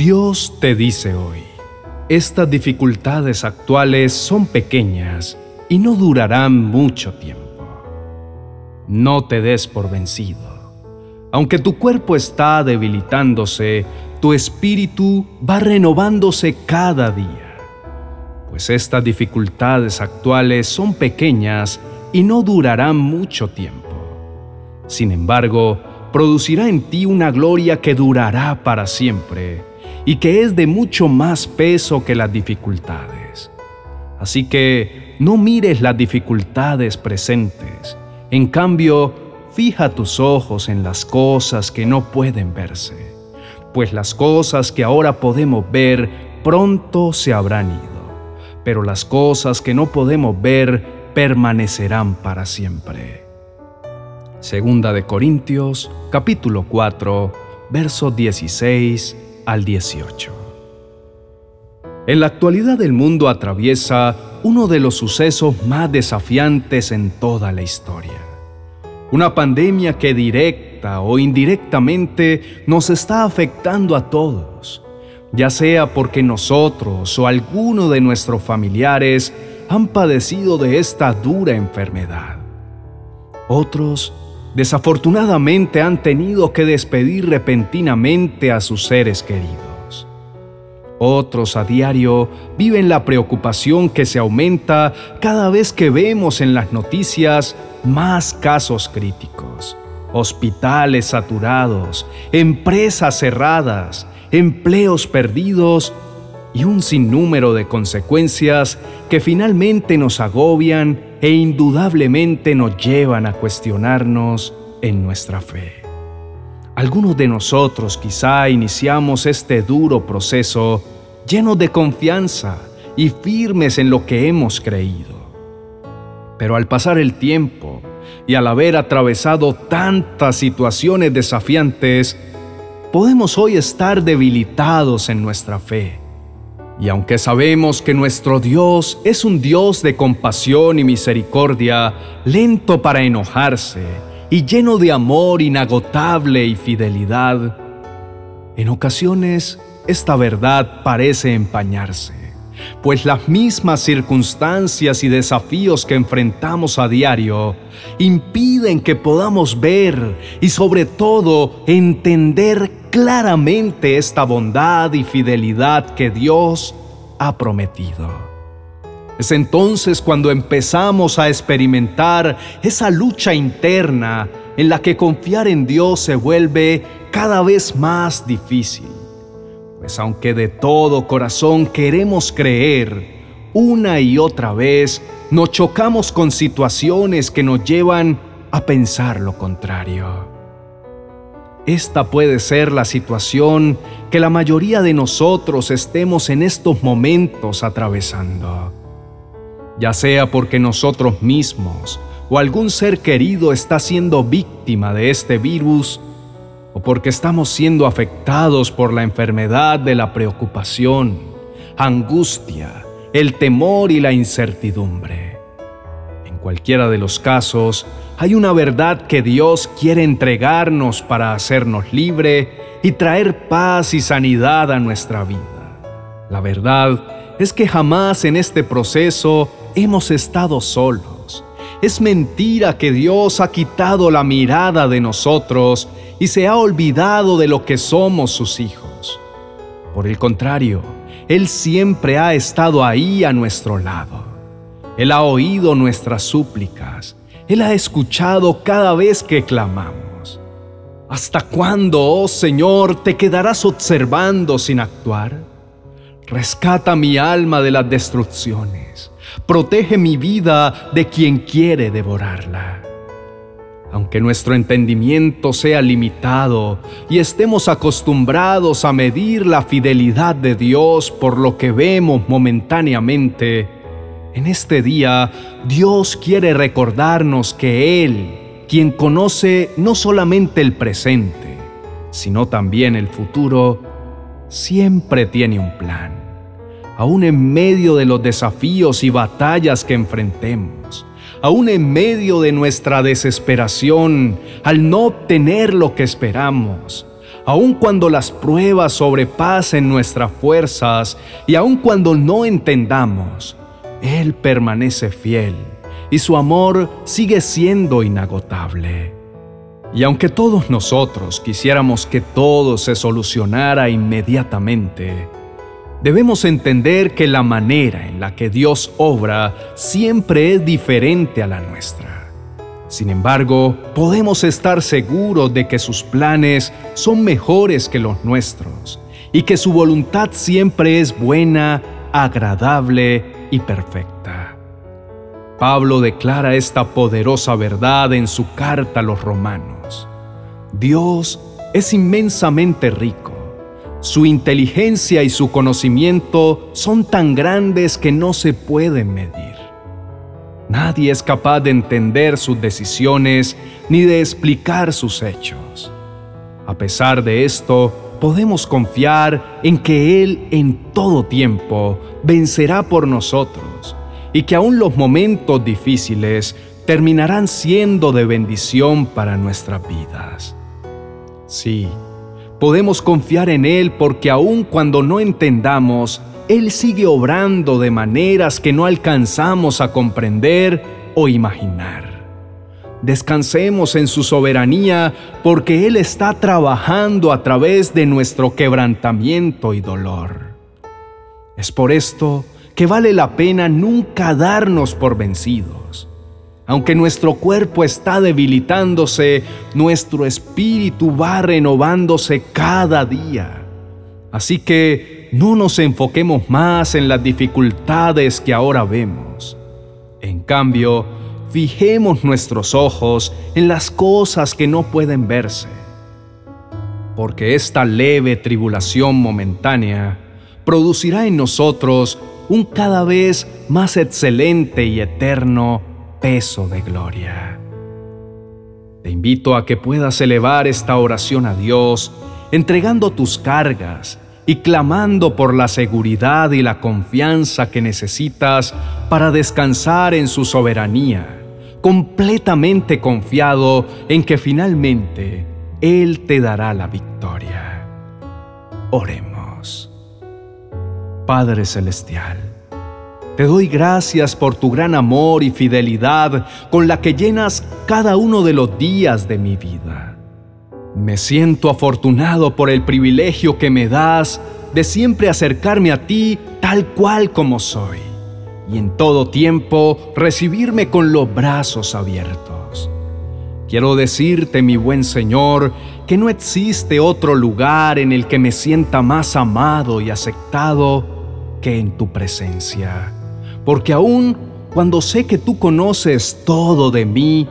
Dios te dice hoy, estas dificultades actuales son pequeñas y no durarán mucho tiempo. No te des por vencido. Aunque tu cuerpo está debilitándose, tu espíritu va renovándose cada día. Pues estas dificultades actuales son pequeñas y no durarán mucho tiempo. Sin embargo, producirá en ti una gloria que durará para siempre y que es de mucho más peso que las dificultades. Así que no mires las dificultades presentes, en cambio, fija tus ojos en las cosas que no pueden verse, pues las cosas que ahora podemos ver pronto se habrán ido, pero las cosas que no podemos ver permanecerán para siempre. Segunda de Corintios, capítulo 4, versos 16 al 18. En la actualidad el mundo atraviesa uno de los sucesos más desafiantes en toda la historia. Una pandemia que directa o indirectamente nos está afectando a todos, ya sea porque nosotros o alguno de nuestros familiares han padecido de esta dura enfermedad. Otros desafortunadamente han tenido que despedir repentinamente a sus seres queridos. Otros a diario viven la preocupación que se aumenta cada vez que vemos en las noticias más casos críticos, hospitales saturados, empresas cerradas, empleos perdidos y un sinnúmero de consecuencias que finalmente nos agobian e indudablemente nos llevan a cuestionarnos en nuestra fe. Algunos de nosotros quizá iniciamos este duro proceso llenos de confianza y firmes en lo que hemos creído. Pero al pasar el tiempo y al haber atravesado tantas situaciones desafiantes, podemos hoy estar debilitados en nuestra fe y aunque sabemos que nuestro Dios es un Dios de compasión y misericordia, lento para enojarse y lleno de amor inagotable y fidelidad, en ocasiones esta verdad parece empañarse, pues las mismas circunstancias y desafíos que enfrentamos a diario impiden que podamos ver y sobre todo entender claramente esta bondad y fidelidad que Dios ha prometido. Es entonces cuando empezamos a experimentar esa lucha interna en la que confiar en Dios se vuelve cada vez más difícil. Pues aunque de todo corazón queremos creer, una y otra vez nos chocamos con situaciones que nos llevan a pensar lo contrario. Esta puede ser la situación que la mayoría de nosotros estemos en estos momentos atravesando. Ya sea porque nosotros mismos o algún ser querido está siendo víctima de este virus, o porque estamos siendo afectados por la enfermedad de la preocupación, angustia, el temor y la incertidumbre. En cualquiera de los casos, hay una verdad que Dios quiere entregarnos para hacernos libre y traer paz y sanidad a nuestra vida. La verdad es que jamás en este proceso hemos estado solos. Es mentira que Dios ha quitado la mirada de nosotros y se ha olvidado de lo que somos sus hijos. Por el contrario, Él siempre ha estado ahí a nuestro lado. Él ha oído nuestras súplicas él ha escuchado cada vez que clamamos. ¿Hasta cuándo, oh Señor, te quedarás observando sin actuar? Rescata mi alma de las destrucciones. Protege mi vida de quien quiere devorarla. Aunque nuestro entendimiento sea limitado y estemos acostumbrados a medir la fidelidad de Dios por lo que vemos momentáneamente, en este día, Dios quiere recordarnos que Él, quien conoce no solamente el presente, sino también el futuro, siempre tiene un plan. Aún en medio de los desafíos y batallas que enfrentemos, aún en medio de nuestra desesperación al no obtener lo que esperamos, aun cuando las pruebas sobrepasen nuestras fuerzas y aun cuando no entendamos, Él permanece fiel y su amor sigue siendo inagotable. Y aunque todos nosotros quisiéramos que todo se solucionara inmediatamente, debemos entender que la manera en la que Dios obra siempre es diferente a la nuestra. Sin embargo, podemos estar seguros de que sus planes son mejores que los nuestros y que su voluntad siempre es buena, agradable y perfecta. Pablo declara esta poderosa verdad en su carta a los romanos. Dios es inmensamente rico. Su inteligencia y su conocimiento son tan grandes que no se pueden medir. Nadie es capaz de entender sus decisiones ni de explicar sus hechos. A pesar de esto, podemos confiar en que Él en todo tiempo vencerá por nosotros y que aún los momentos difíciles terminarán siendo de bendición para nuestras vidas. Sí, podemos confiar en Él porque aun cuando no entendamos, Él sigue obrando de maneras que no alcanzamos a comprender o imaginar. Descansemos en su soberanía porque Él está trabajando a través de nuestro quebrantamiento y dolor. Es por esto que vale la pena nunca darnos por vencidos. Aunque nuestro cuerpo está debilitándose, nuestro espíritu va renovándose cada día. Así que no nos enfoquemos más en las dificultades que ahora vemos. En cambio, fijemos nuestros ojos en las cosas que no pueden verse. Porque esta leve tribulación momentánea producirá en nosotros un cada vez más excelente y eterno peso de gloria. Te invito a que puedas elevar esta oración a Dios, entregando tus cargas y clamando por la seguridad y la confianza que necesitas para descansar en su soberanía, completamente confiado en que finalmente Él te dará la victoria. Oremos. Padre Celestial, te doy gracias por tu gran amor y fidelidad con la que llenas cada uno de los días de mi vida. Me siento afortunado por el privilegio que me das de siempre acercarme a ti tal cual como soy y en todo tiempo recibirme con los brazos abiertos. Quiero decirte, mi buen Señor, que no existe otro lugar en el que me sienta más amado y aceptado que en tu presencia. Porque aún cuando sé que tú conoces todo de mí,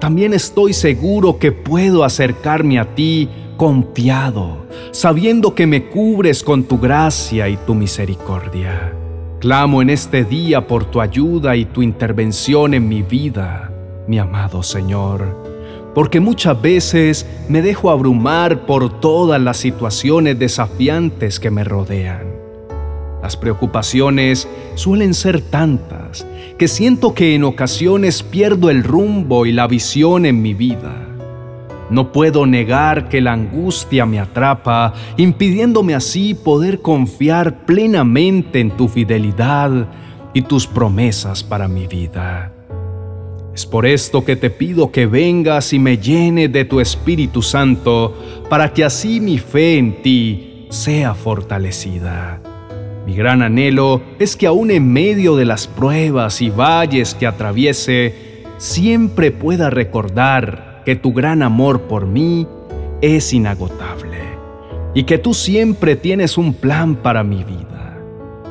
también estoy seguro que puedo acercarme a ti confiado, sabiendo que me cubres con tu gracia y tu misericordia. Clamo en este día por tu ayuda y tu intervención en mi vida, mi amado Señor, porque muchas veces me dejo abrumar por todas las situaciones desafiantes que me rodean. Las preocupaciones suelen ser tantas que siento que en ocasiones pierdo el rumbo y la visión en mi vida. No puedo negar que la angustia me atrapa, impidiéndome así poder confiar plenamente en tu fidelidad y tus promesas para mi vida. Es por esto que te pido que vengas y me llene de tu Espíritu Santo, para que así mi fe en ti sea fortalecida. Mi gran anhelo es que aún en medio de las pruebas y valles que atraviese, siempre pueda recordar que tu gran amor por mí es inagotable y que tú siempre tienes un plan para mi vida.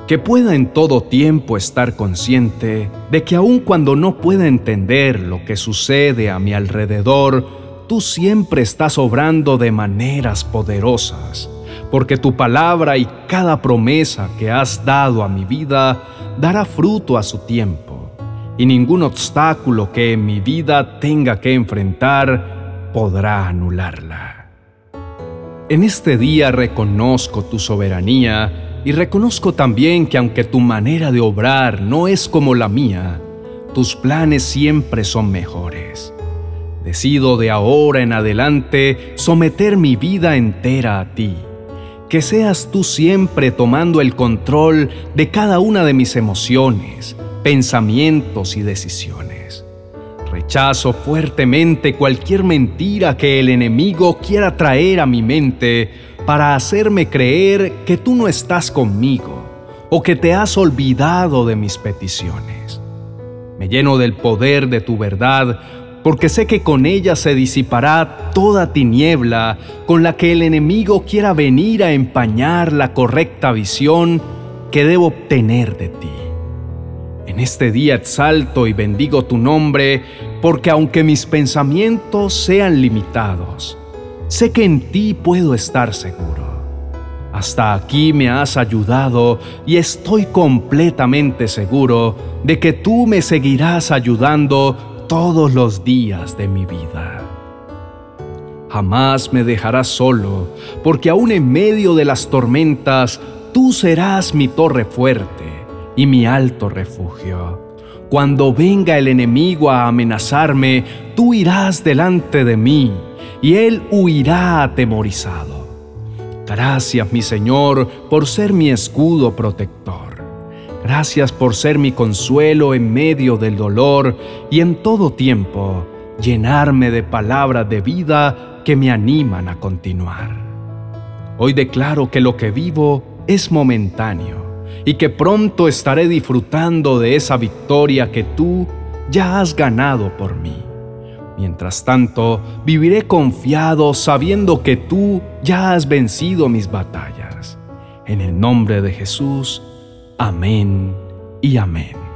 Que pueda en todo tiempo estar consciente de que aun cuando no pueda entender lo que sucede a mi alrededor, tú siempre estás obrando de maneras poderosas porque tu palabra y cada promesa que has dado a mi vida dará fruto a su tiempo, y ningún obstáculo que en mi vida tenga que enfrentar podrá anularla. En este día reconozco tu soberanía y reconozco también que aunque tu manera de obrar no es como la mía, tus planes siempre son mejores. Decido de ahora en adelante someter mi vida entera a ti. Que seas tú siempre tomando el control de cada una de mis emociones, pensamientos y decisiones. Rechazo fuertemente cualquier mentira que el enemigo quiera traer a mi mente para hacerme creer que tú no estás conmigo o que te has olvidado de mis peticiones. Me lleno del poder de tu verdad porque sé que con ella se disipará toda tiniebla con la que el enemigo quiera venir a empañar la correcta visión que debo obtener de ti. En este día exalto y bendigo tu nombre, porque aunque mis pensamientos sean limitados, sé que en ti puedo estar seguro. Hasta aquí me has ayudado y estoy completamente seguro de que tú me seguirás ayudando todos los días de mi vida. Jamás me dejarás solo, porque aún en medio de las tormentas, tú serás mi torre fuerte y mi alto refugio. Cuando venga el enemigo a amenazarme, tú irás delante de mí, y él huirá atemorizado. Gracias, mi Señor, por ser mi escudo protector. Gracias por ser mi consuelo en medio del dolor y en todo tiempo llenarme de palabras de vida que me animan a continuar. Hoy declaro que lo que vivo es momentáneo y que pronto estaré disfrutando de esa victoria que tú ya has ganado por mí. Mientras tanto, viviré confiado sabiendo que tú ya has vencido mis batallas. En el nombre de Jesús, amén y amén.